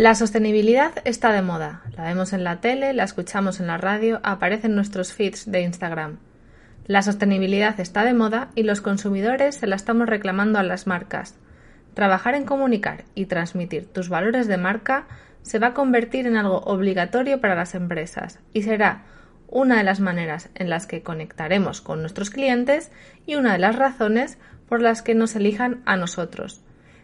La sostenibilidad está de moda. La vemos en la tele, la escuchamos en la radio, aparece en nuestros feeds de Instagram. La sostenibilidad está de moda y los consumidores se la estamos reclamando a las marcas. Trabajar en comunicar y transmitir tus valores de marca se va a convertir en algo obligatorio para las empresas y será una de las maneras en las que conectaremos con nuestros clientes y una de las razones por las que nos elijan a nosotros.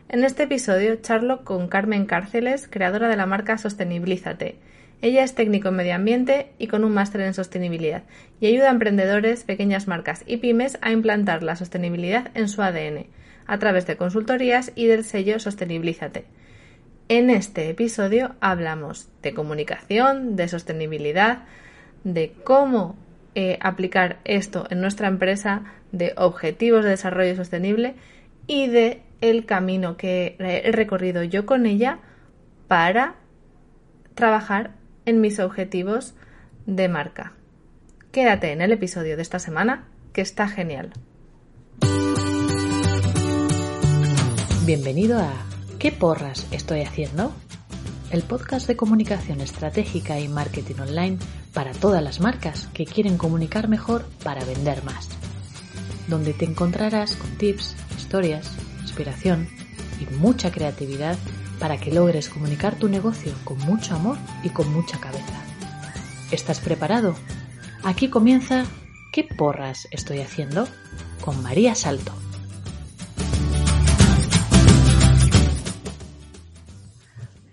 En este episodio charlo con Carmen Cárceles, creadora de la marca Sostenibilízate. Ella es técnico en medio ambiente y con un máster en sostenibilidad y ayuda a emprendedores, pequeñas marcas y pymes a implantar la sostenibilidad en su ADN a través de consultorías y del sello Sostenibilízate. En este episodio hablamos de comunicación, de sostenibilidad, de cómo eh, aplicar esto en nuestra empresa, de objetivos de desarrollo sostenible y de el camino que he recorrido yo con ella para trabajar en mis objetivos de marca. Quédate en el episodio de esta semana, que está genial. Bienvenido a ¿Qué porras estoy haciendo? El podcast de comunicación estratégica y marketing online para todas las marcas que quieren comunicar mejor para vender más. Donde te encontrarás con tips, historias, inspiración y mucha creatividad para que logres comunicar tu negocio con mucho amor y con mucha cabeza. ¿Estás preparado? Aquí comienza ¿Qué porras estoy haciendo? con María Salto.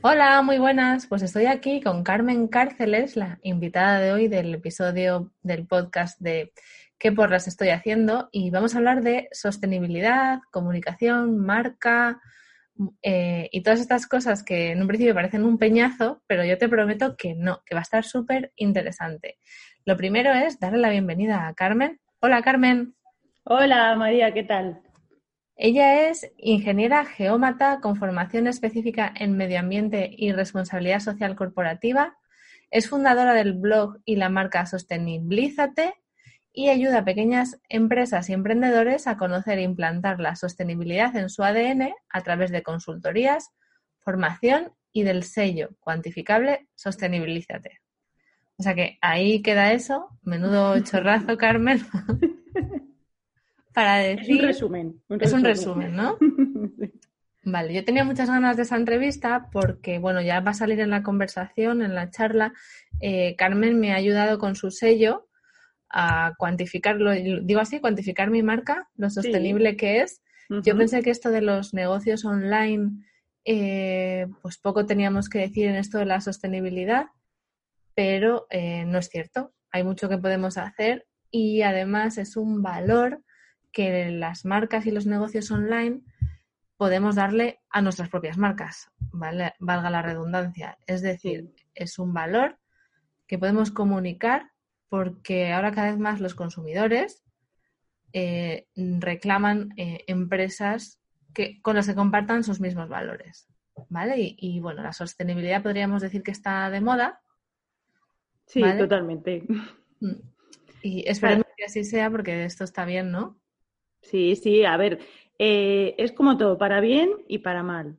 Hola, muy buenas. Pues estoy aquí con Carmen Cárceles, la invitada de hoy del episodio del podcast de qué porras estoy haciendo y vamos a hablar de sostenibilidad, comunicación, marca eh, y todas estas cosas que en un principio parecen un peñazo, pero yo te prometo que no, que va a estar súper interesante. Lo primero es darle la bienvenida a Carmen. Hola, Carmen. Hola, María, ¿qué tal? Ella es ingeniera geómata con formación específica en medio ambiente y responsabilidad social corporativa. Es fundadora del blog y la marca Sostenibilízate y ayuda a pequeñas empresas y emprendedores a conocer e implantar la sostenibilidad en su ADN a través de consultorías, formación y del sello cuantificable Sostenibilízate. O sea que ahí queda eso, menudo chorrazo, Carmen, para decir... Es un resumen. Es un resumen, ¿no? Vale, yo tenía muchas ganas de esa entrevista porque, bueno, ya va a salir en la conversación, en la charla. Eh, Carmen me ha ayudado con su sello a cuantificarlo, digo así, cuantificar mi marca, lo sostenible que es. Yo pensé que esto de los negocios online, eh, pues poco teníamos que decir en esto de la sostenibilidad, pero eh, no es cierto. Hay mucho que podemos hacer y además es un valor que las marcas y los negocios online podemos darle a nuestras propias marcas, ¿vale? valga la redundancia. Es decir, es un valor que podemos comunicar porque ahora cada vez más los consumidores eh, reclaman eh, empresas que, con las que compartan sus mismos valores. ¿Vale? Y, bueno, la sostenibilidad podríamos decir que está de moda. Sí, totalmente. Mm. Y esperemos que así sea porque esto está bien, ¿no? Sí, sí, a ver, eh, es como todo, para bien y para mal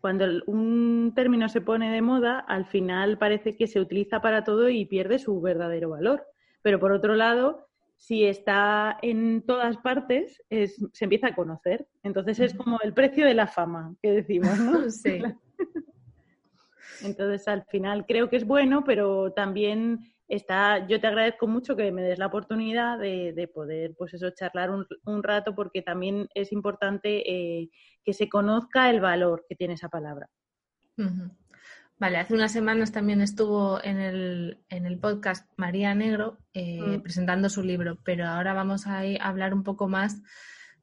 cuando un término se pone de moda, al final parece que se utiliza para todo y pierde su verdadero valor. Pero por otro lado, si está en todas partes, se empieza a conocer. Entonces es como el precio de la fama, que decimos, ¿no? Sí. Entonces al final creo que es bueno, pero también está, yo te agradezco mucho que me des la oportunidad de, poder, pues eso, charlar un, rato, porque también es importante eh, que se conozca el valor que tiene esa palabra. Vale, hace unas semanas también estuvo en el, en el podcast María Negro eh, mm. presentando su libro, pero ahora vamos a, hablar un poco más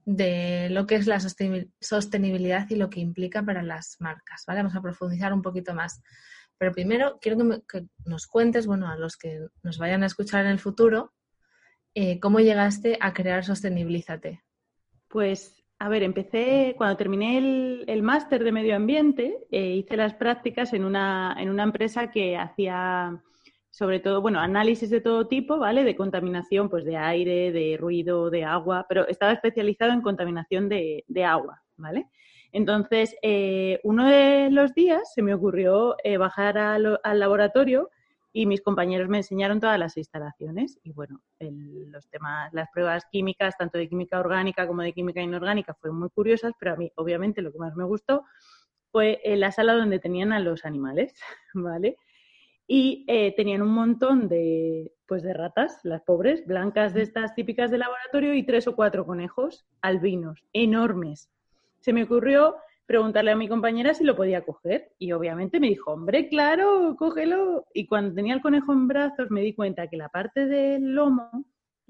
de lo que es la sostenibilidad y lo que implica para las marcas, ¿vale? Vamos a profundizar un poquito más. Pero primero quiero que, nos cuentes, bueno, a los que nos vayan a escuchar en el futuro, eh, cómo llegaste a crear Sostenibilízate. Pues, a ver, empecé cuando terminé el, máster de medio ambiente, eh, hice las prácticas en una, en una empresa que hacía sobre todo, bueno, análisis de todo tipo, ¿vale? De contaminación, pues de aire, de ruido, de agua, pero estaba especializado en contaminación de, de agua, ¿vale? Entonces, eh, uno de los días se me ocurrió eh, bajar al, laboratorio y mis compañeros me enseñaron todas las instalaciones. Y bueno, los temas, las pruebas químicas, tanto de química orgánica como de química inorgánica, fueron muy curiosas, pero a mí, obviamente, lo que más me gustó fue la sala donde tenían a los animales, ¿vale? Y eh, tenían un montón de, pues de ratas, las pobres, blancas de estas típicas de laboratorio, y tres o cuatro conejos albinos, enormes se me ocurrió preguntarle a mi compañera si lo podía coger. Y obviamente me dijo, hombre, claro, cógelo. Y cuando tenía el conejo en brazos me di cuenta que la parte del lomo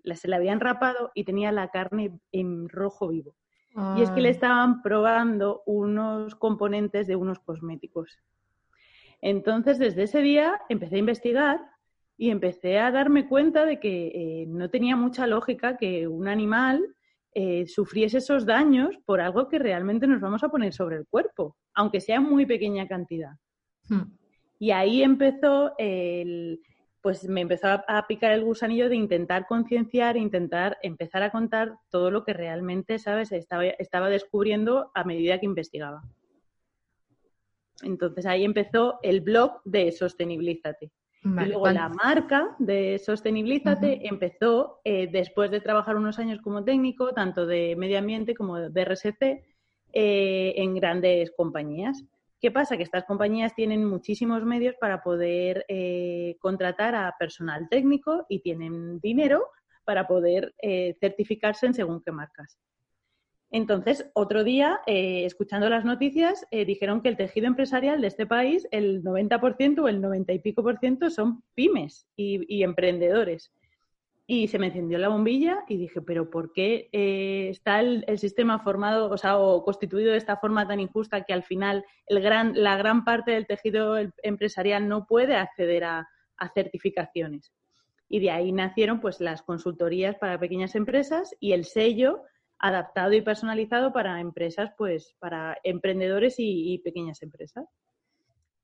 se la habían rapado y tenía la carne en rojo vivo. Y es que le ah. estaban probando unos componentes de unos cosméticos. Entonces, desde ese día empecé a investigar y empecé a darme cuenta de que eh, no tenía mucha lógica que un animal eh, sufriese esos daños por algo que realmente nos vamos a poner sobre el cuerpo, aunque sea muy pequeña cantidad. Hmm. Y ahí empezó el, pues me empezó a, picar el gusanillo de intentar concienciar, intentar empezar a contar todo lo que realmente, ¿sabes?, estaba, estaba descubriendo a medida que investigaba. Entonces ahí empezó el blog de Sostenibilízate y luego la marca de Sostenibilízate empezó eh, después de trabajar unos años como técnico, tanto de medio ambiente como de RSC, eh, en grandes compañías. ¿Qué pasa? Que estas compañías tienen muchísimos medios para poder eh, contratar a personal técnico y tienen dinero para poder certificarse en según qué marcas. Entonces, otro día, eh, escuchando las noticias, eh, dijeron que el tejido empresarial de este país, el 90% o el 90 y pico por ciento son pymes y, emprendedores. Y se me encendió la bombilla y dije, pero ¿por qué eh, está el, sistema formado, o sea, o constituido de esta forma tan injusta que al final el gran, la gran parte del tejido empresarial no puede acceder a, a certificaciones? Y de ahí nacieron pues las consultorías para pequeñas empresas y el sello adaptado y personalizado para empresas, pues para emprendedores y, pequeñas empresas.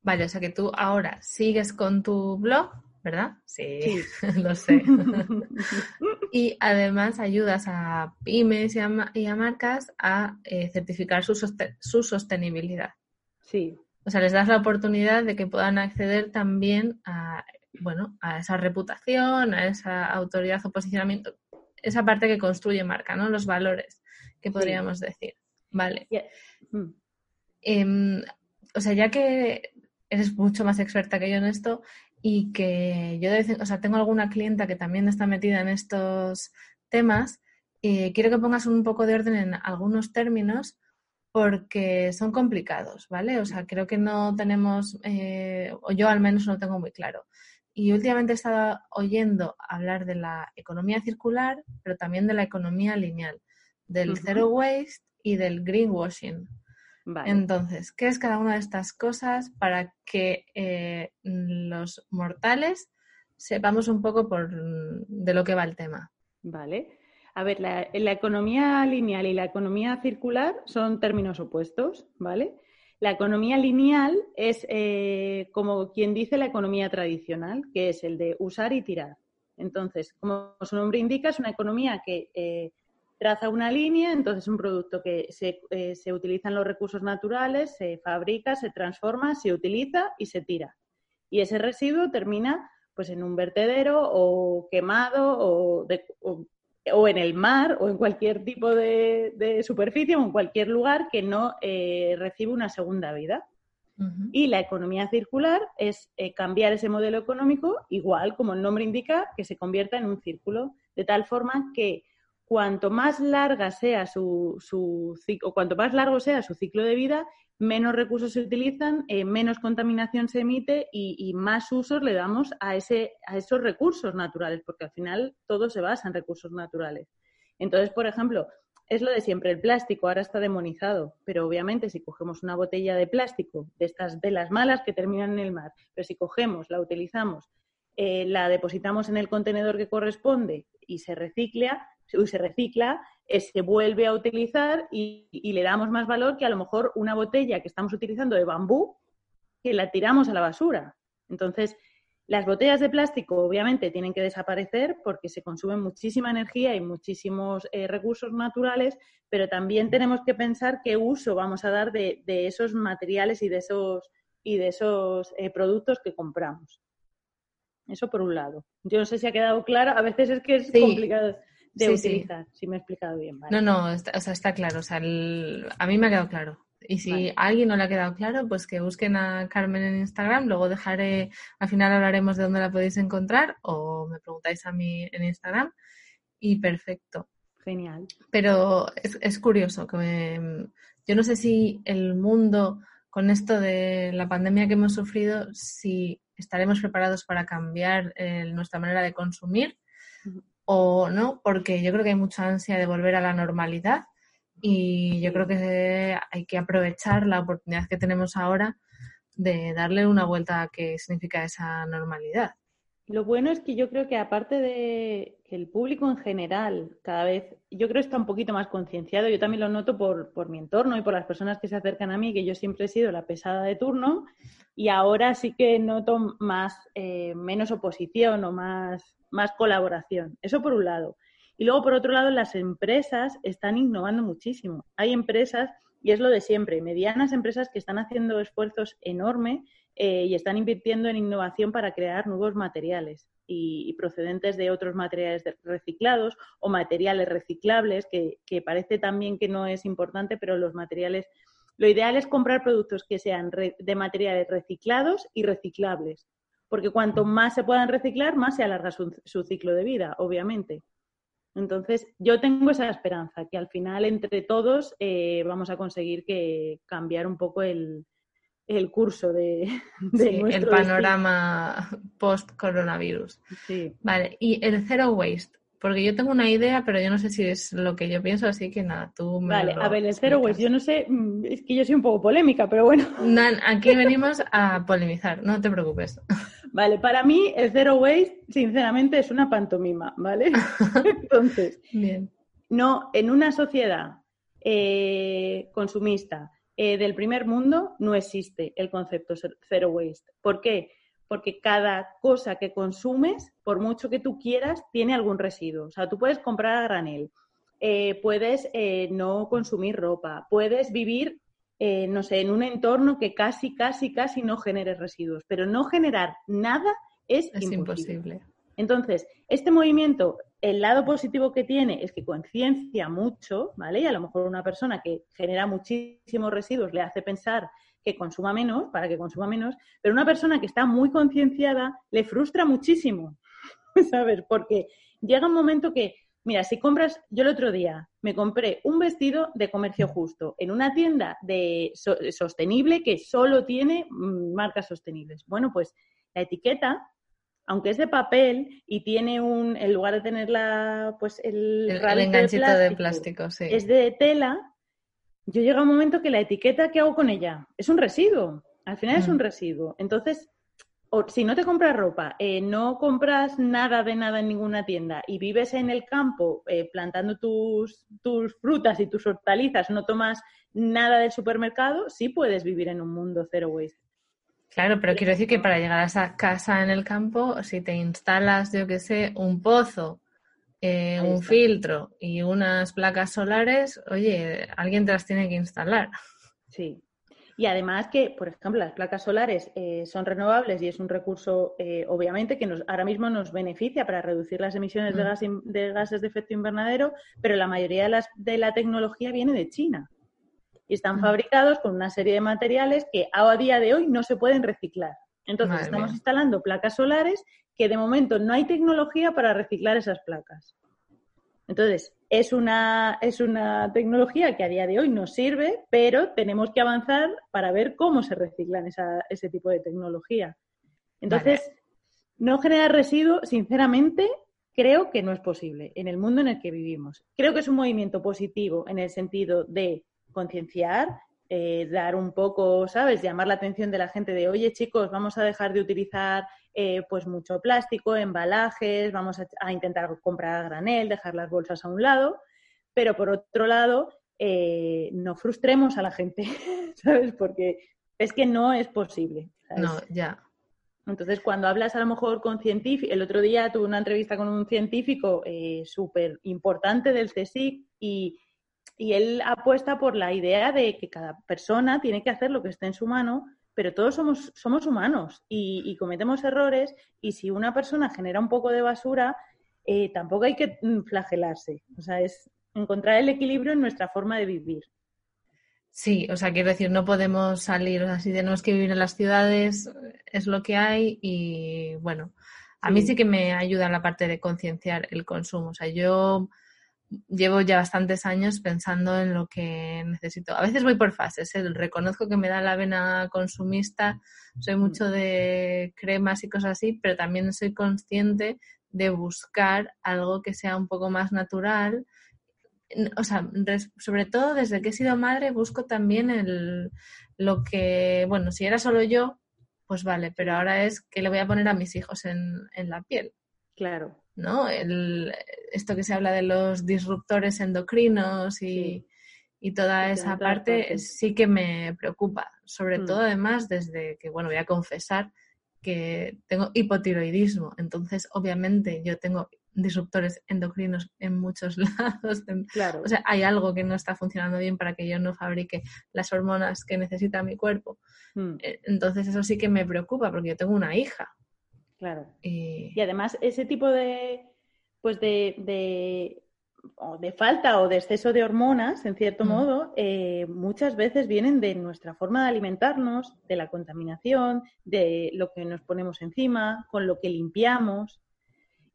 Vale, o sea que tú ahora sigues con tu blog, ¿verdad? Sí, lo sé. y además ayudas a pymes y a, marcas a eh, certificar su, su sostenibilidad. Sí. O sea, les das la oportunidad de que puedan acceder también a, bueno, a esa reputación, a esa autoridad o posicionamiento esa parte que construye marca, ¿no? Los valores, que podríamos decir. Vale. Mm. Em, o sea, ya que eres mucho más experta que yo en esto y que yo, o sea, tengo alguna clienta que también está metida en estos temas, eh, quiero que pongas un poco de orden en algunos términos porque son complicados, ¿vale? O sea, creo que no tenemos, eh, o yo al menos no tengo muy claro. Y últimamente he estado oyendo hablar de la economía circular, pero también de la economía lineal, del zero waste y del greenwashing. Entonces, ¿qué es cada una de estas cosas para que eh, los mortales sepamos un poco por, de lo que va el tema? Vale. A ver, la, la economía lineal y la economía circular son términos opuestos, ¿vale? La economía lineal es, eh, como quien dice, la economía tradicional, que es el de usar y tirar. Entonces, como su nombre indica, es una economía que eh, traza una línea, entonces un producto que se, eh, se utilizan los recursos naturales, se fabrica, se transforma, se utiliza y se tira. Y ese residuo termina pues en un vertedero o quemado o, de, o en el mar o en cualquier tipo de, superficie o en cualquier lugar que no eh, recibe una segunda vida. Y la economía circular es eh, cambiar ese modelo económico, igual como el nombre indica, que se convierta en un círculo, de tal forma que cuanto más larga sea su, su o cuanto más largo sea su ciclo de vida, menos recursos se utilizan, eh, menos contaminación se emite y, más usos le damos a, ese, a esos recursos naturales, porque al final todo se basa en recursos naturales. Entonces, por ejemplo, es lo de siempre, el plástico ahora está demonizado, pero obviamente si cogemos una botella de plástico, de estas de las malas que terminan en el mar, pero si cogemos, la utilizamos, eh, la depositamos en el contenedor que corresponde y se recicla, se recicla, eh, se vuelve a utilizar y, le damos más valor que a lo mejor una botella que estamos utilizando de bambú que la tiramos a la basura. Entonces, Las botellas de plástico obviamente tienen que desaparecer porque se consumen muchísima energía y muchísimos eh, recursos naturales, pero también tenemos que pensar qué uso vamos a dar de, esos materiales y de esos, y de esos eh, productos que compramos. Eso por un lado. Yo no sé si ha quedado claro, a veces es que es complicado de utilizar, si me he explicado bien. No, no, está, o sea, está claro. O sea, a mí me ha quedado claro. Y si a alguien no le ha quedado claro, pues que busquen a Carmen en Instagram. Luego dejaré, al final hablaremos de dónde la podéis encontrar o me preguntáis a mí en Instagram. Y perfecto. Genial. Pero es, es curioso que yo no sé si el mundo, con esto de la pandemia que hemos sufrido, si estaremos preparados para cambiar eh, nuestra manera de consumir o no, porque yo creo que hay mucha ansia de volver a la normalidad y yo creo que hay que aprovechar la oportunidad que tenemos ahora de darle una vuelta a qué significa esa normalidad. Lo bueno es que yo creo que aparte de que el público en general cada vez, yo creo está un poquito más concienciado, yo también lo noto por, por mi entorno y por las personas que se acercan a mí, que yo siempre he sido la pesada de turno y ahora sí que noto más, eh, menos oposición o más, más colaboración. Eso por un lado. Y luego, por otro lado, las empresas están innovando muchísimo. Hay empresas, y es lo de siempre, medianas empresas que están haciendo esfuerzos enormes eh, y están invirtiendo en innovación para crear nuevos materiales y, procedentes de otros materiales reciclados o materiales reciclables, que, parece también que no es importante, pero los materiales lo ideal es comprar productos que sean de materiales reciclados y reciclables, porque cuanto más se puedan reciclar, más se alarga su ciclo de vida, obviamente. Entonces, yo tengo esa esperanza, que al final entre todos eh, vamos a conseguir que cambiar un poco el, curso de, el panorama post-coronavirus. Sí. Vale, y el zero waste, porque yo tengo una idea, pero yo no sé si es lo que yo pienso, así que nada, tú me Vale, a ver, el zero waste, yo no sé, mm, es que yo soy un poco polémica, pero bueno. aquí venimos a polemizar, no te preocupes. Vale, para mí el zero waste, sinceramente, es una pantomima, ¿vale? Entonces, no, en una sociedad eh, consumista eh, del primer mundo no existe el concepto zero waste. ¿Por qué? Porque cada cosa que consumes, por mucho que tú quieras, tiene algún residuo. O sea, tú puedes comprar a granel, eh, puedes no consumir ropa, puedes vivir eh, no sé, en un entorno que casi, casi, casi no genere residuos. Pero no generar nada es, imposible. Entonces, este movimiento, el lado positivo que tiene es que conciencia mucho, ¿vale? Y a lo mejor una persona que genera muchísimos residuos le hace pensar que consuma menos, para que consuma menos, pero una persona que está muy concienciada le frustra muchísimo, ¿sabes? Porque llega un momento que Mira, si compras, yo el otro día me compré un vestido de comercio justo en una tienda de sostenible que solo tiene mm, marcas sostenibles. Bueno, pues la etiqueta, aunque es de papel y tiene un, en lugar de tener la, pues el, el, enganchito de plástico, sí. es de tela, yo llega un momento que la etiqueta, ¿qué hago con ella? Es un residuo. Al final es un mm. residuo. Entonces, o si no te compras ropa, eh, no compras nada de nada en ninguna tienda y vives en el campo eh, plantando tus, tus frutas y tus hortalizas, no tomas nada del supermercado, sí puedes vivir en un mundo cero waste. Claro, pero quiero decir que para llegar a esa casa en el campo, si te instalas, yo qué sé, un pozo, eh, un filtro y unas placas solares, oye, alguien te las tiene que instalar. Sí, y además que, por ejemplo, las placas solares eh, son renovables y es un recurso, eh, obviamente, que nos, ahora mismo nos beneficia para reducir las emisiones de, mm. de, gases de efecto invernadero, pero la mayoría de, las, de la tecnología viene de China. Y están mm. fabricados con una serie de materiales que a día de hoy no se pueden reciclar. Entonces, estamos instalando placas solares que de momento no hay tecnología para reciclar esas placas. Entonces, es una, es una tecnología que a día de hoy nos sirve, pero tenemos que avanzar para ver cómo se reciclan ese tipo de tecnología. Entonces, no generar residuos, sinceramente, creo que no es posible en el mundo en el que vivimos. Creo que es un movimiento positivo en el sentido de concienciar, eh, dar un poco, ¿sabes? Llamar la atención de la gente de, oye chicos, vamos a dejar de utilizar eh, pues mucho plástico, embalajes, vamos a, intentar comprar a granel, dejar las bolsas a un lado, pero por otro lado, eh, no frustremos a la gente, ¿sabes? Porque es que no es posible. No, ya. Entonces, cuando hablas a lo mejor con científicos, el otro día tuve una entrevista con un científico eh, súper importante del CSIC y, y él apuesta por la idea de que cada persona tiene que hacer lo que esté en su mano, pero todos somos, somos humanos y, cometemos errores y si una persona genera un poco de basura, eh, tampoco hay que mm, flagelarse. O sea, es encontrar el equilibrio en nuestra forma de vivir. Sí, o sea, quiero decir, no podemos salir así, tenemos que vivir en las ciudades, es lo que hay y bueno, a mí sí que me ayuda la parte de concienciar el consumo. O sea, yo llevo ya bastantes años pensando en lo que necesito. A veces voy por fases, ¿eh? reconozco que me da la vena consumista, soy mucho de cremas y cosas así, pero también soy consciente de buscar algo que sea un poco más natural o sea, sobre todo desde que he sido madre busco también el, lo que, bueno, si era solo yo, pues vale, pero ahora es que le voy a poner a mis hijos en, en la piel. Claro. ¿No? El, esto que se habla de los disruptores endocrinos y, y toda esa parte, sí que me preocupa. Sobre mm. todo, además, desde que, bueno, voy a confesar que tengo hipotiroidismo. Entonces, obviamente, yo tengo disruptores endocrinos en muchos lados. Claro. O sea, hay algo que no está funcionando bien para que yo no fabrique las hormonas que necesita mi cuerpo. Hmm. Eh, entonces eso sí que me preocupa porque yo tengo una hija. Claro. Y, además ese tipo de, pues de, de, falta o de exceso de hormonas, en cierto hmm. modo, eh, muchas veces vienen de nuestra forma de alimentarnos, de la contaminación, de lo que nos ponemos encima, con lo que limpiamos.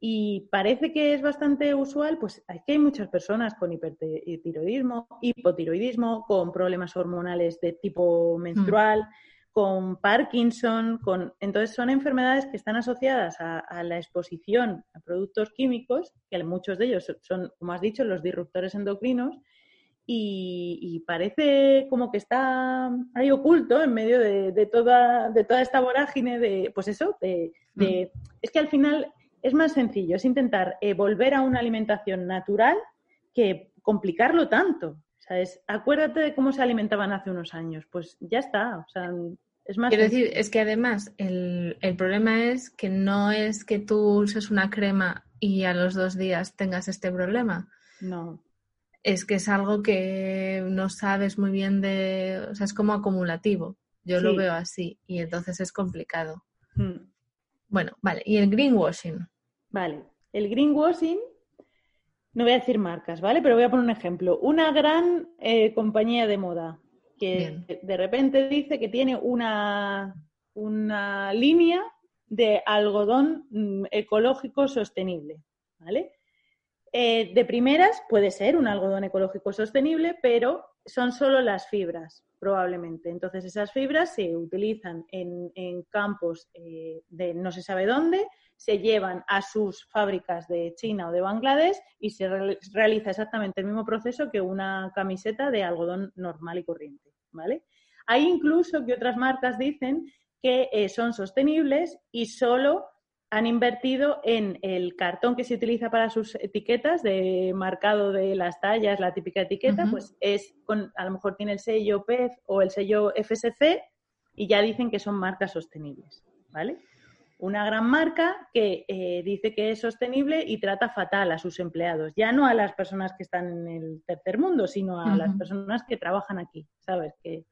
Y parece que es bastante usual, pues que hay muchas personas con hipertiroidismo, hipotiroidismo, con problemas hormonales de tipo menstrual, mm. Con Parkinson, con entonces son enfermedades que están asociadas a, la exposición a productos químicos, que muchos de ellos son, como has dicho, los disruptores endocrinos, y, parece como que está ahí oculto en medio de, toda, de toda esta vorágine de, pues eso, de, mm. es que al final es más sencillo, es intentar eh, volver a una alimentación natural que complicarlo tanto. acuérdate de cómo se alimentaban hace unos años. Pues ya está. O sea, es más. Quiero decir, es que además el, el, problema es que no es que tú uses una crema y a los dos días tengas este problema. No. Es que es algo que no sabes muy bien de. O sea, es como acumulativo. Yo lo veo así y entonces es complicado. Hmm. Bueno, vale. ¿Y el greenwashing? Vale. El greenwashing, no voy a decir marcas, ¿vale? Pero voy a poner un ejemplo. Una gran eh, compañía de moda que de repente dice que tiene una, una línea de algodón mm, ecológico sostenible, ¿vale? Eh, de primeras puede ser un algodón ecológico sostenible, pero son solo las fibras, probablemente. Entonces, esas fibras se utilizan en, campos eh, de no se sabe dónde, se llevan a sus fábricas de China o de Bangladesh y se realiza exactamente el mismo proceso que una camiseta de algodón normal y corriente. ¿Vale? Hay incluso que otras marcas dicen que eh, son sostenibles y solo han invertido en el cartón que se utiliza para sus etiquetas de marcado de las tallas, la típica etiqueta, pues es con, a lo mejor tiene el sello PEF o el sello FSC y ya dicen que son marcas sostenibles, ¿vale? Una gran marca que eh, dice que es sostenible y trata fatal a sus empleados, ya no a las personas que están en el tercer mundo, sino a las personas que trabajan aquí, ¿sabes? Que,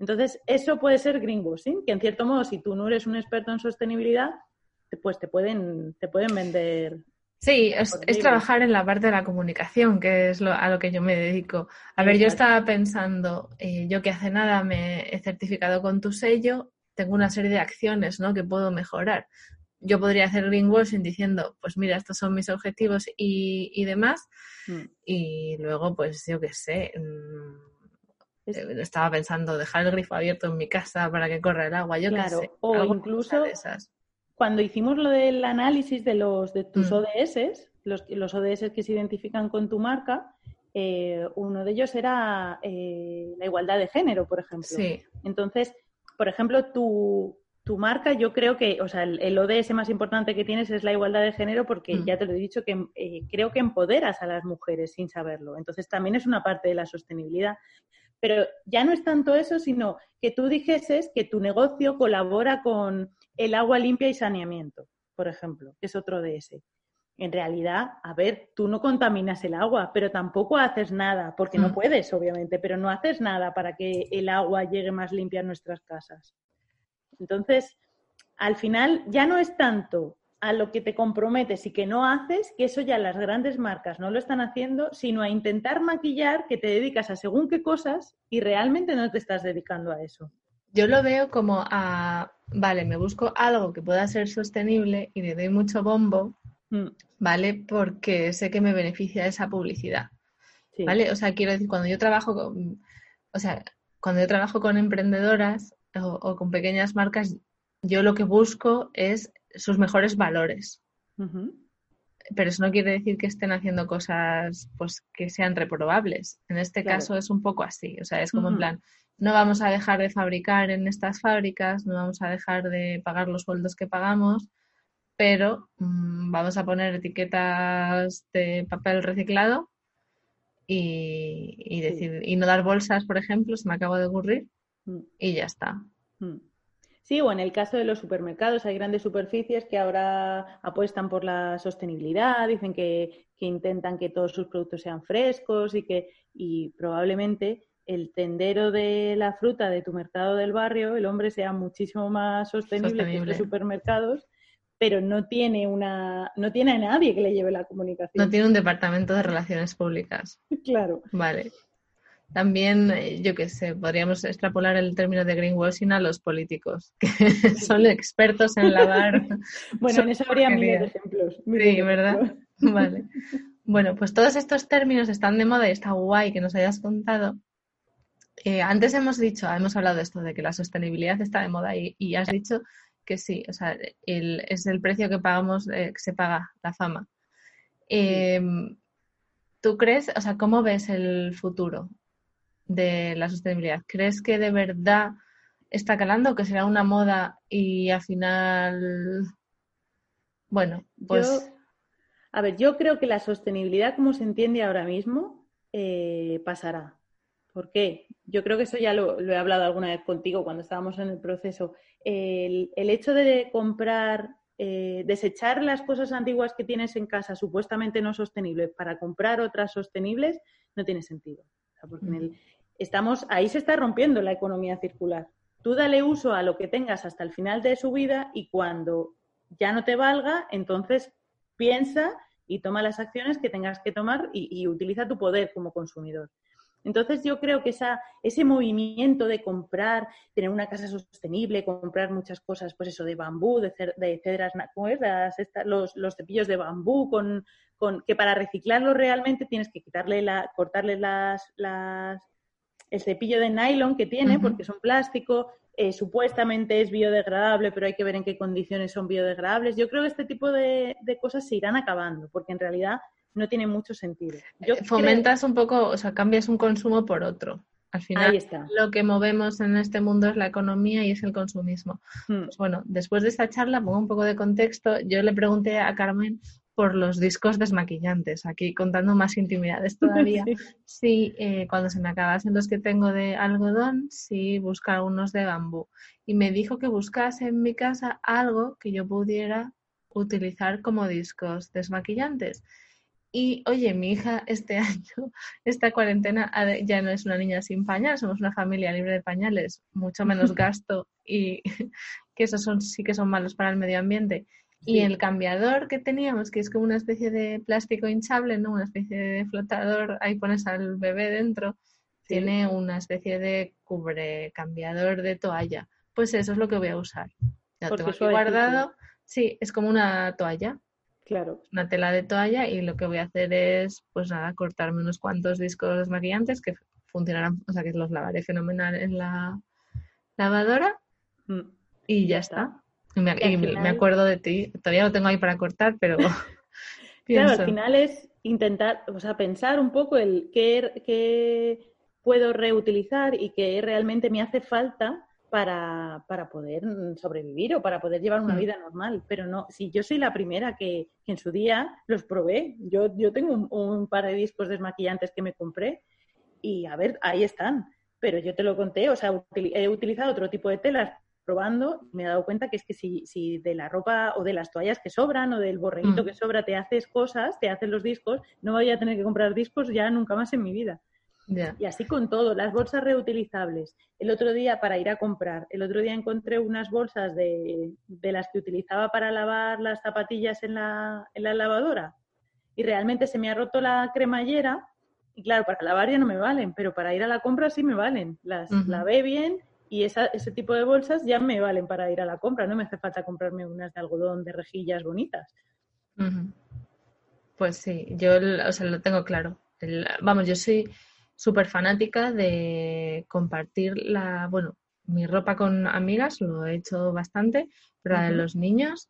entonces, eso puede ser greenwashing, que en cierto modo, si tú no eres un experto en sostenibilidad, pues te pueden, te pueden vender. Sí, es, trabajar en la parte de la comunicación, que es a lo que yo me dedico. A ver, yo estaba pensando, eh, yo que hace nada me he certificado con tu sello, tengo una serie de acciones ¿no? que puedo mejorar. Yo podría hacer greenwashing diciendo, pues mira, estos son mis objetivos y, y demás. Mm. Y luego, pues yo qué sé, mm, eh, estaba pensando dejar el grifo abierto en mi casa para que corra el agua, yo claro, qué sé. O incluso esas cuando hicimos lo del análisis de los de tus mm. ODS, los, los, ODS que se identifican con tu marca, eh, uno de ellos era eh, la igualdad de género, por ejemplo. Sí. Entonces, por ejemplo, tu, tu marca, yo creo que, o sea, el, ODS más importante que tienes es la igualdad de género porque mm. ya te lo he dicho que eh, creo que empoderas a las mujeres sin saberlo. Entonces, también es una parte de la sostenibilidad. Pero ya no es tanto eso, sino que tú dijeses que tu negocio colabora con el agua limpia y saneamiento, por ejemplo, que es otro de ese. En realidad, a ver, tú no contaminas el agua, pero tampoco haces nada, porque no mm. puedes, obviamente, pero no haces nada para que el agua llegue más limpia a nuestras casas. Entonces, al final ya no es tanto a lo que te comprometes y que no haces, que eso ya las grandes marcas no lo están haciendo, sino a intentar maquillar que te dedicas a según qué cosas y realmente no te estás dedicando a eso. Yo lo veo como a, vale, me busco algo que pueda ser sostenible y le doy mucho bombo. ¿Vale? Porque sé que me beneficia esa publicidad. ¿Vale? O sea, quiero decir, cuando yo trabajo con, o sea, cuando yo trabajo con emprendedoras o con pequeñas marcas, yo lo que busco es sus mejores valores. Pero eso no quiere decir que estén haciendo cosas pues que sean reprobables. En este caso es un poco así. O sea, es como en plan, no vamos a dejar de fabricar en estas fábricas, no vamos a dejar de pagar los sueldos que pagamos, pero mm, vamos a poner etiquetas de papel reciclado y, decir, y no dar bolsas, por ejemplo, se me acaba de ocurrir, mm. y ya está. Mm. Sí, o en el caso de los supermercados, hay grandes superficies que ahora apuestan por la sostenibilidad, dicen que, intentan que todos sus productos sean frescos y que y probablemente el tendero de la fruta de tu mercado del barrio, el hombre sea muchísimo más sostenible, que los supermercados, pero no tiene una, no tiene a nadie que le lleve la comunicación. No tiene un departamento de relaciones públicas. claro. Vale. También, eh, yo qué sé, podríamos extrapolar el término de greenwashing a los políticos, que son expertos en lavar. bueno, en eso habría miles de ejemplos. sí, ¿verdad? Vale. Bueno, pues todos estos términos están de moda y está guay que nos hayas contado. Eh, antes hemos dicho, hemos hablado de esto, de que la sostenibilidad está de moda y, has dicho que sí, o sea, es el precio que pagamos, eh, que se paga la fama. Em, ¿Tú crees, o sea, cómo ves el futuro? de la sostenibilidad? ¿Crees que de verdad está calando, que será una moda y al final, bueno, pues... a ver, yo creo que la sostenibilidad como se entiende ahora mismo eh, pasará. ¿Por qué? Yo creo que eso ya lo, he hablado alguna vez contigo cuando estábamos en el proceso. El, hecho de comprar, eh, desechar las cosas antiguas que tienes en casa supuestamente no sostenibles para comprar otras sostenibles no tiene sentido. porque en el, estamos, ahí se está rompiendo la economía circular. Tú dale uso a lo que tengas hasta el final de su vida y cuando ya no te valga, entonces piensa y toma las acciones que tengas que tomar y, utiliza tu poder como consumidor. Entonces yo creo que esa, ese movimiento de comprar, tener una casa sostenible, comprar muchas cosas, pues eso, de bambú, de, cedras, los, los, cepillos de bambú, con, con, que para reciclarlo realmente tienes que quitarle la, cortarle las, las, el cepillo de nylon que tiene, porque es un plástico, eh, supuestamente es biodegradable, pero hay que ver en qué condiciones son biodegradables. Yo creo que este tipo de, cosas se irán acabando, porque en realidad no tiene mucho sentido. Yo eh, Fomentas un poco, o sea, cambias un consumo por otro. Al final, lo que movemos en este mundo es la economía y es el consumismo. Hmm. Pues bueno, después de esta charla, pongo un poco de contexto. Yo le pregunté a Carmen por los discos desmaquillantes, aquí contando más intimidades todavía. sí, eh, cuando se me acabasen los que tengo de algodón, sí, buscar unos de bambú. Y me dijo que buscase en mi casa algo que yo pudiera utilizar como discos desmaquillantes. Y oye, mi hija este año, esta cuarentena ya no es una niña sin pañales, somos una familia libre de pañales, mucho menos gasto y que esos son, sí que son malos para el medio ambiente. Y el cambiador que teníamos, que es como una especie de plástico hinchable, ¿no? Una especie de flotador, ahí pones al bebé dentro, tiene una especie de cubre cambiador de toalla. Pues eso es lo que voy a usar. Ya tengo aquí guardado. Sí, es como una toalla. Claro. Una tela de toalla y lo que voy a hacer es, pues nada, cortarme unos cuantos discos desmaquillantes que funcionarán, o sea, que los lavaré fenomenal en la lavadora mm. y ya está. Y, me, acuerdo de ti. Todavía lo tengo ahí para cortar, pero. claro, al final es intentar, o sea, pensar un poco el qué, puedo reutilizar y qué realmente me hace falta para, poder sobrevivir o para poder llevar una mm. vida normal. Pero no, si yo soy la primera que, en su día los probé, yo, yo tengo un, un, par de discos desmaquillantes que me compré y a ver, ahí están. Pero yo te lo conté, o sea, he utilizado otro tipo de telas probando, me he dado cuenta que es que si, si de la ropa o de las toallas que sobran o del borreguito Mm. que sobra te haces cosas, te haces los discos, no voy a tener que comprar discos ya nunca más en mi vida. Y así con todo, las bolsas reutilizables. El otro día para ir a comprar, el otro día encontré unas bolsas de, de las que utilizaba para lavar las zapatillas en la, en la lavadora y realmente se me ha roto la cremallera y claro, para lavar ya no me valen, pero para ir a la compra sí me valen. Las lavé bien y esa- ese tipo de bolsas ya me valen para ir a la compra. No me hace falta comprarme unas de algodón de rejillas bonitas. Pues sí, yo o sea, lo tengo claro. El- vamos, yo soy súper fanática de compartir la, bueno, mi ropa con amigas, lo he hecho bastante, pero la de los niños,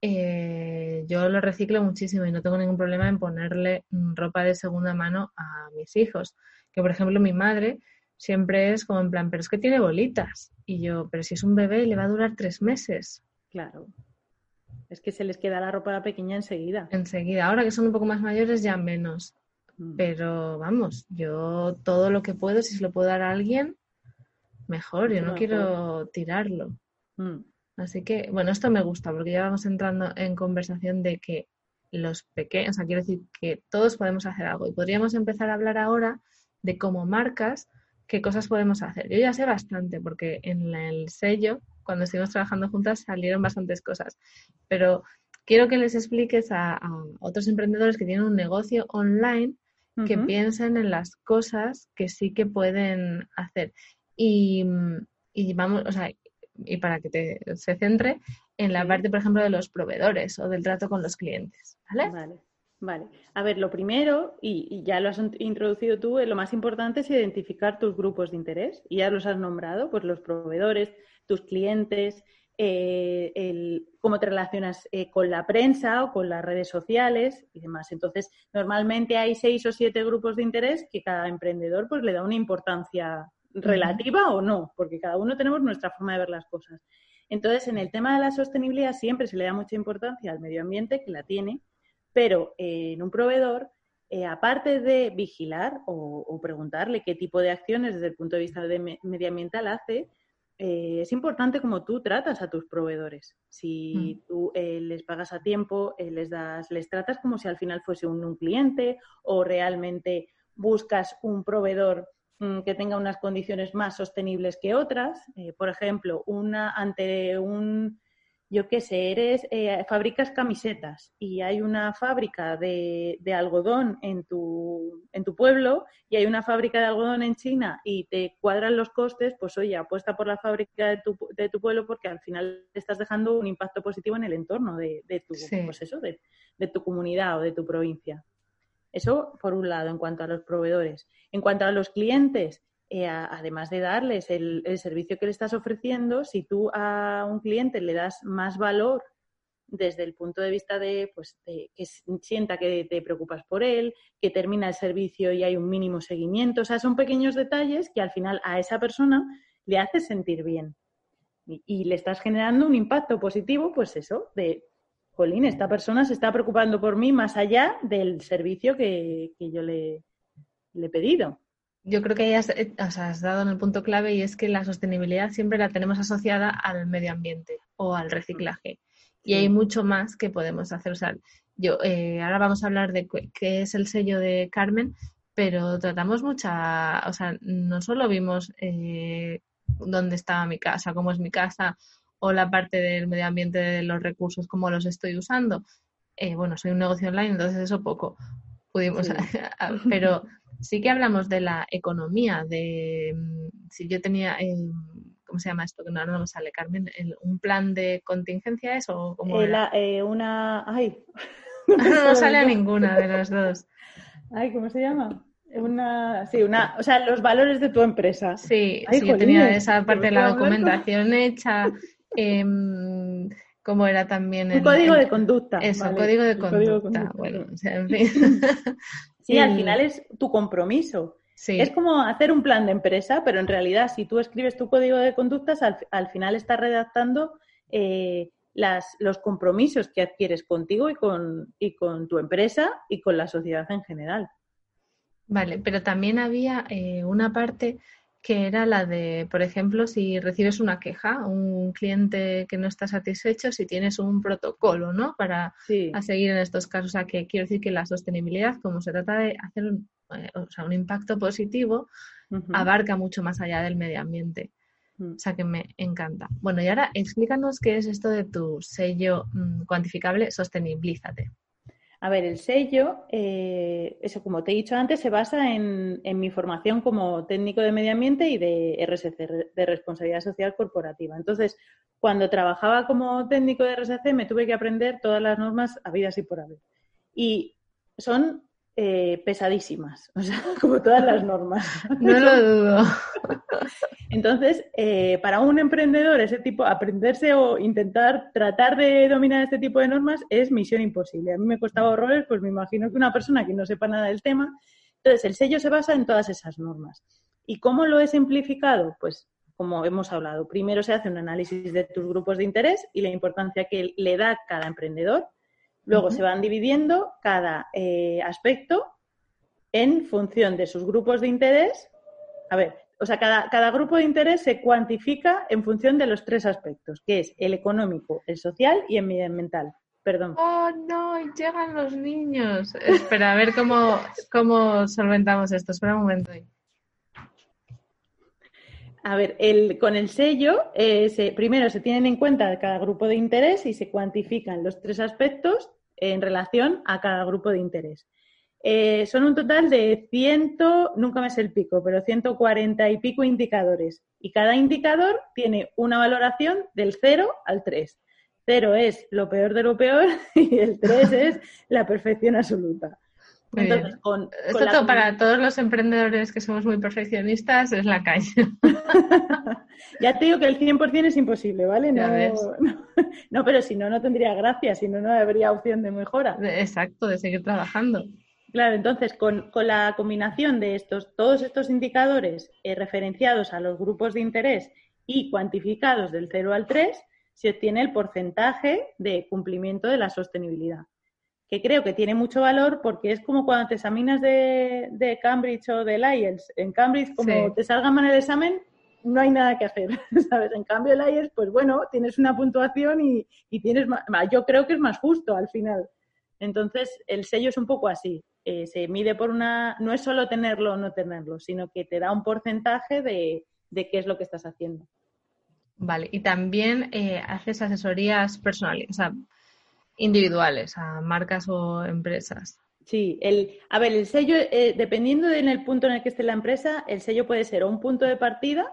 eh, yo lo reciclo muchísimo y no tengo ningún problema en ponerle ropa de segunda mano a mis hijos. Que por ejemplo mi madre siempre es como en plan, pero es que tiene bolitas. Y yo, pero si es un bebé le va a durar tres meses. Claro. Es que se les queda la ropa pequeña enseguida. Enseguida, ahora que son un poco más mayores ya menos. Mm. Pero vamos, yo todo lo que puedo, si se lo puedo dar a alguien, mejor. Yo no quiero tirarlo. Mm. Así que, bueno, esto me gusta porque ya vamos entrando en conversación de que los pequeños, o sea, quiero decir que todos podemos hacer algo y podríamos empezar a hablar ahora de como marcas qué cosas podemos hacer. Yo ya sé bastante porque en el sello, cuando estuvimos trabajando juntas, salieron bastantes cosas, pero quiero que les expliques a, a otros emprendedores que tienen un negocio online que piensen en las cosas que sí que pueden hacer. Y, y vamos, o sea, y para que te, se centre en la parte, por ejemplo, de los proveedores o del trato con los clientes, ¿vale? Vale, vale. A ver, lo primero, y, y ya lo has int- introducido tú, eh, lo más importante es identificar tus grupos de interés. Y ya los has nombrado, pues los proveedores, tus clientes, eh, el, cómo te relacionas eh, con la prensa o con las redes sociales y demás. Entonces, normalmente hay seis o siete grupos de interés que cada emprendedor pues le da una importancia relativa o no, porque cada uno tenemos nuestra forma de ver las cosas. Entonces, en el tema de la sostenibilidad siempre se le da mucha importancia al medio ambiente, que la tiene, pero eh, en un proveedor, eh, aparte de vigilar o, o preguntarle qué tipo de acciones desde el punto de vista de me- medioambiental hace, eh, es importante cómo tú tratas a tus proveedores. Si tú eh, les pagas a tiempo, eh, les das, les tratas como si al final fuese un, un cliente o realmente buscas un proveedor mm, que tenga unas condiciones más sostenibles que otras. Eh, por ejemplo, una ante un yo qué sé, eres, eh, fabricas camisetas y hay una fábrica de, de algodón en tu, en tu pueblo y hay una fábrica de algodón en China y te cuadran los costes, pues oye, apuesta por la fábrica de tu, de tu pueblo porque al final estás dejando un impacto positivo en el entorno de, de tu, Sí. pues eso, de, de tu comunidad o de tu provincia. Eso por un lado, en cuanto a los proveedores. En cuanto a los clientes, eh, además de darles el, servicio que le estás ofreciendo, si tú a un cliente le das más valor desde el punto de vista de, pues, de que sienta que te preocupas por él, que termina el servicio y hay un mínimo seguimiento, o sea, son pequeños detalles que al final a esa persona le hace sentir bien y, le estás generando un impacto positivo, pues eso, de, jolín, esta persona se está preocupando por mí más allá del servicio que, yo le he pedido. Yo creo que has, eh, o sea, has dado en el punto clave y es que la sostenibilidad siempre la tenemos asociada al medio ambiente o al reciclaje. Y hay mucho más que podemos hacer. O sea, yo eh, ahora vamos a hablar de qué es el sello de Carmen, pero tratamos mucha, o sea, no solo vimos eh, dónde estaba mi casa, cómo es mi casa, o la parte del medio ambiente de los recursos, cómo los estoy usando. Eh, bueno, soy un negocio online, entonces eso poco pudimos, Sí. pero sí que hablamos de la economía, de mm, si yo tenía, eh, ¿cómo se llama esto? Que no, ahora no me sale, Carmen, el- un plan de contingencia es o cómo Eh, eh, una. Ay. no sale a ninguna de las dos. Ay, ¿cómo se llama? Una. Sí, una. O sea, los valores de tu empresa. Sí, Ay, sí, yo tenía esa parte de la documentación hecha, em, como era también Un en- código de conducta. Eso, vale, código de el código de conducta. conducta, Bueno, o sea, en fin. Sí, al Y- final es tu compromiso. Sí, Es como hacer un plan de empresa, pero en realidad, si tú escribes tu código de conductas, al, al final estás redactando eh, las, los compromisos que adquieres contigo y con, y con tu empresa y con la sociedad en general. Vale, pero también había eh, una parte que era la de, por ejemplo, si recibes una queja, un cliente que no está satisfecho, si tienes un protocolo, ¿no? Para seguir en estos casos. O sea, que quiero decir que la sostenibilidad, como se trata de hacer un, eh, o sea, un impacto positivo, abarca mucho más allá del medio ambiente. Mm. O sea que me encanta. Bueno, y ahora explícanos qué es esto de tu sello mm, cuantificable Sostenibilízate. A ver, el sello, eh, eso como te he dicho antes, se basa en, mi formación como técnico de medio ambiente y de RSC, de responsabilidad social corporativa. Entonces, cuando trabajaba como técnico de RSC, me tuve que aprender todas las normas habidas y por haber. Y son eh, pesadísimas, o sea, como todas las normas. No lo dudo. Entonces, eh, para un emprendedor, ese tipo, aprenderse o intentar tratar de dominar este tipo de normas es misión imposible. A mí me costaba horrores, pues me imagino que una persona que no sepa nada del tema. Entonces, el sello se basa en todas esas normas. ¿Y cómo lo he simplificado? Pues como hemos hablado, primero se hace un análisis de tus grupos de interés y la importancia que le da cada emprendedor Luego se van dividiendo cada eh, aspecto en función de sus grupos de interés. A ver, o sea, cada, cada, grupo de interés se cuantifica en función de los tres aspectos, que es el económico, el social y el medioambiental. Perdón. Oh, no, llegan los niños. Espera, a ver cómo, cómo solventamos esto. Espera un momento. A ver, con el sello, eh, primero se tienen en cuenta cada grupo de interés y se cuantifican los tres aspectos en relación a cada grupo de interés. Eh, son un total de 100, nunca me sé el pico, pero 140 y pico indicadores. Y cada indicador tiene una valoración del 0 al 3. 0 es lo peor de lo peor y el 3 es la perfección absoluta. Entonces, con, Esto para todos los emprendedores que somos muy perfeccionistas es la calle. ya te digo que el 100% es imposible, ¿vale? No, no, pero si no, no tendría gracia, si no, no habría opción de mejora. Exacto, de seguir trabajando. Claro, entonces con, la combinación de estos, todos estos indicadores eh, referenciados a los grupos de interés y cuantificados del 0 al 3, se obtiene el porcentaje de cumplimiento de la sostenibilidad que creo que tiene mucho valor porque es como cuando te examinas de, Cambridge o de IELTS. En Cambridge, como te salga mal el examen, no hay nada que hacer, ¿sabes? En cambio, el IELTS, pues bueno, tienes una puntuación y, tienes más, yo creo que es más justo al final. Entonces, el sello es un poco así. Eh, se mide por una, no es solo tenerlo o no tenerlo, sino que te da un porcentaje de, qué es lo que estás haciendo. Vale, y también eh, haces asesorías personales, o sea, individuales, a marcas o empresas. Sí, el, a ver, el sello, eh, dependiendo de en el punto en el que esté la empresa, el sello puede ser un punto de partida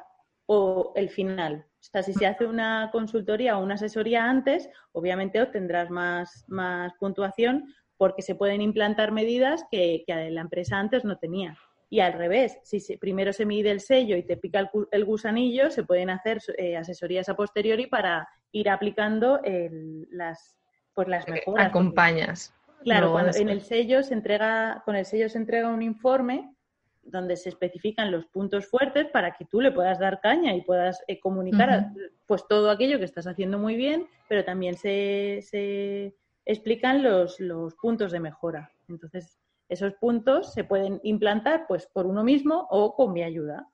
o el final. O sea, si se hace una consultoría o una asesoría antes, obviamente obtendrás más, más puntuación porque se pueden implantar medidas que, la empresa antes no tenía. Y al revés, si primero se mide el sello y te pica el, gusanillo, se pueden hacer eh, asesorías a posteriori para ir aplicando las, pues las mejoras. Acompañas. Claro, cuando en el sello se entrega, con el sello se entrega un informe donde se especifican los puntos fuertes para que tú le puedas dar caña y puedas eh, comunicar pues todo aquello que estás haciendo muy bien, pero también se, se explican los, los puntos de mejora. Entonces, esos puntos se pueden implantar pues por uno mismo o con mi ayuda.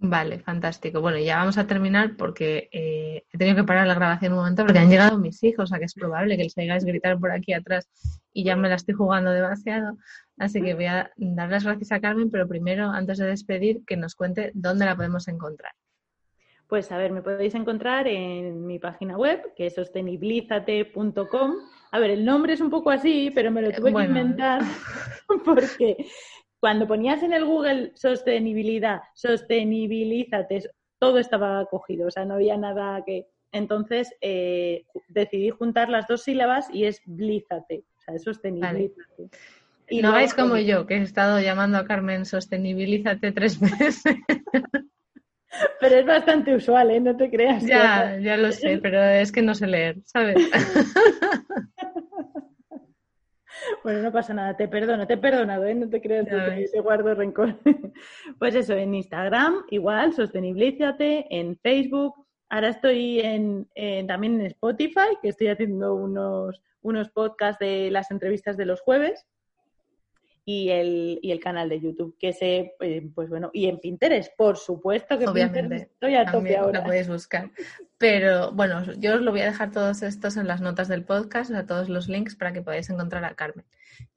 Vale, fantástico. Bueno, ya vamos a terminar porque eh, he tenido que parar la grabación un momento porque han llegado mis hijos, o sea que es probable que les oigáis gritar por aquí atrás y ya me la estoy jugando demasiado. Así que voy a dar las gracias a Carmen, pero primero, antes de despedir, que nos cuente dónde la podemos encontrar. Pues a ver, me podéis encontrar en mi página web, que es sostenibilizate.com. A ver, el nombre es un poco así, pero me lo tuve que inventar porque cuando ponías en el Google sostenibilidad, sostenibilízate, todo estaba cogido, o sea, no había nada que... Entonces eh, decidí juntar las dos sílabas y es blízate, o sea, es sostenibilízate. Y no hagáis como yo, que he estado llamando a Carmen sostenibilízate tres veces. Pero es bastante usual, ¿eh? No te creas. Ya, ya lo sé, pero es que no sé leer, ¿sabes? Bueno, no pasa nada, te perdono, te he perdonado, ¿eh? no te creas que te guardo rencor. Pues eso, en Instagram, igual, sostenibilízate, en Facebook. Ahora estoy en, también en Spotify, que estoy haciendo unos, unos podcasts de las entrevistas de los jueves. Y el, y el canal de YouTube, que se, eh, pues bueno, y en Pinterest, por supuesto que Obviamente, estoy a tope ahora. Lo podéis buscar. Pero bueno, yo os lo voy a dejar todos estos en las notas del podcast, o sea, todos los links para que podáis encontrar a Carmen.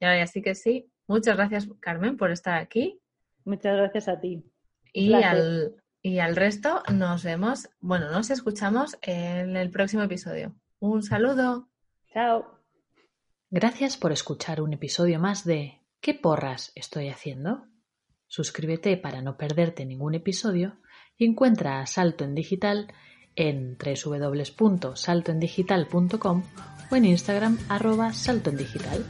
Y ahora así que sí, muchas gracias Carmen por estar aquí. Muchas gracias a ti. Y al, y al resto nos vemos, bueno, nos escuchamos en el próximo episodio. Un saludo. Chao. Gracias por escuchar un episodio más de ¿Qué porras estoy haciendo? Suscríbete para no perderte ningún episodio y encuentra a Salto en Digital en www.saltoendigital.com o en Instagram arroba saltoendigital.